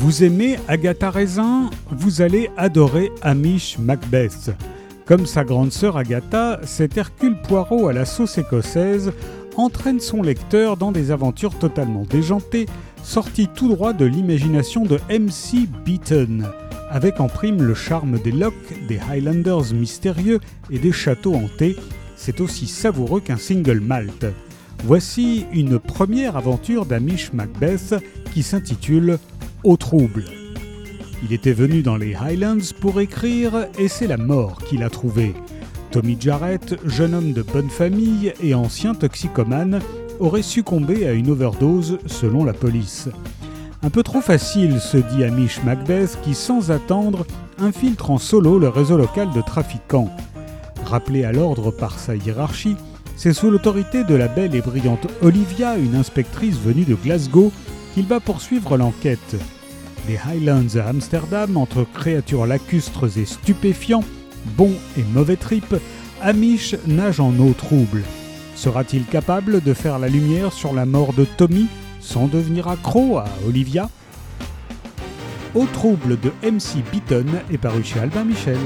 Vous aimez Agatha Raisin? Vous allez adorer Amish Macbeth. Comme sa grande sœur Agatha, cet Hercule Poirot à la sauce écossaise entraîne son lecteur dans des aventures totalement déjantées, sorties tout droit de l'imagination de MC Beaton, avec en prime le charme des locks, des Highlanders mystérieux et des châteaux hantés. C'est aussi savoureux qu'un single malt. Voici une première aventure d'Amish Macbeth qui s'intitule au trouble. Il était venu dans les Highlands pour écrire et c'est la mort qui l'a trouvé. Tommy Jarrett, jeune homme de bonne famille et ancien toxicomane, aurait succombé à une overdose selon la police. Un peu trop facile, se dit Amish Macbeth qui, sans attendre, infiltre en solo le réseau local de trafiquants. Rappelé à l'ordre par sa hiérarchie, c'est sous l'autorité de la belle et brillante Olivia, une inspectrice venue de Glasgow, qu'il va poursuivre l'enquête. Highlands à Amsterdam, entre créatures lacustres et stupéfiants, bons et mauvais tripes, Amish nage en eau trouble. Sera-t-il capable de faire la lumière sur la mort de Tommy sans devenir accro à Olivia? Au trouble de MC Beaton est paru chez Albin Michel.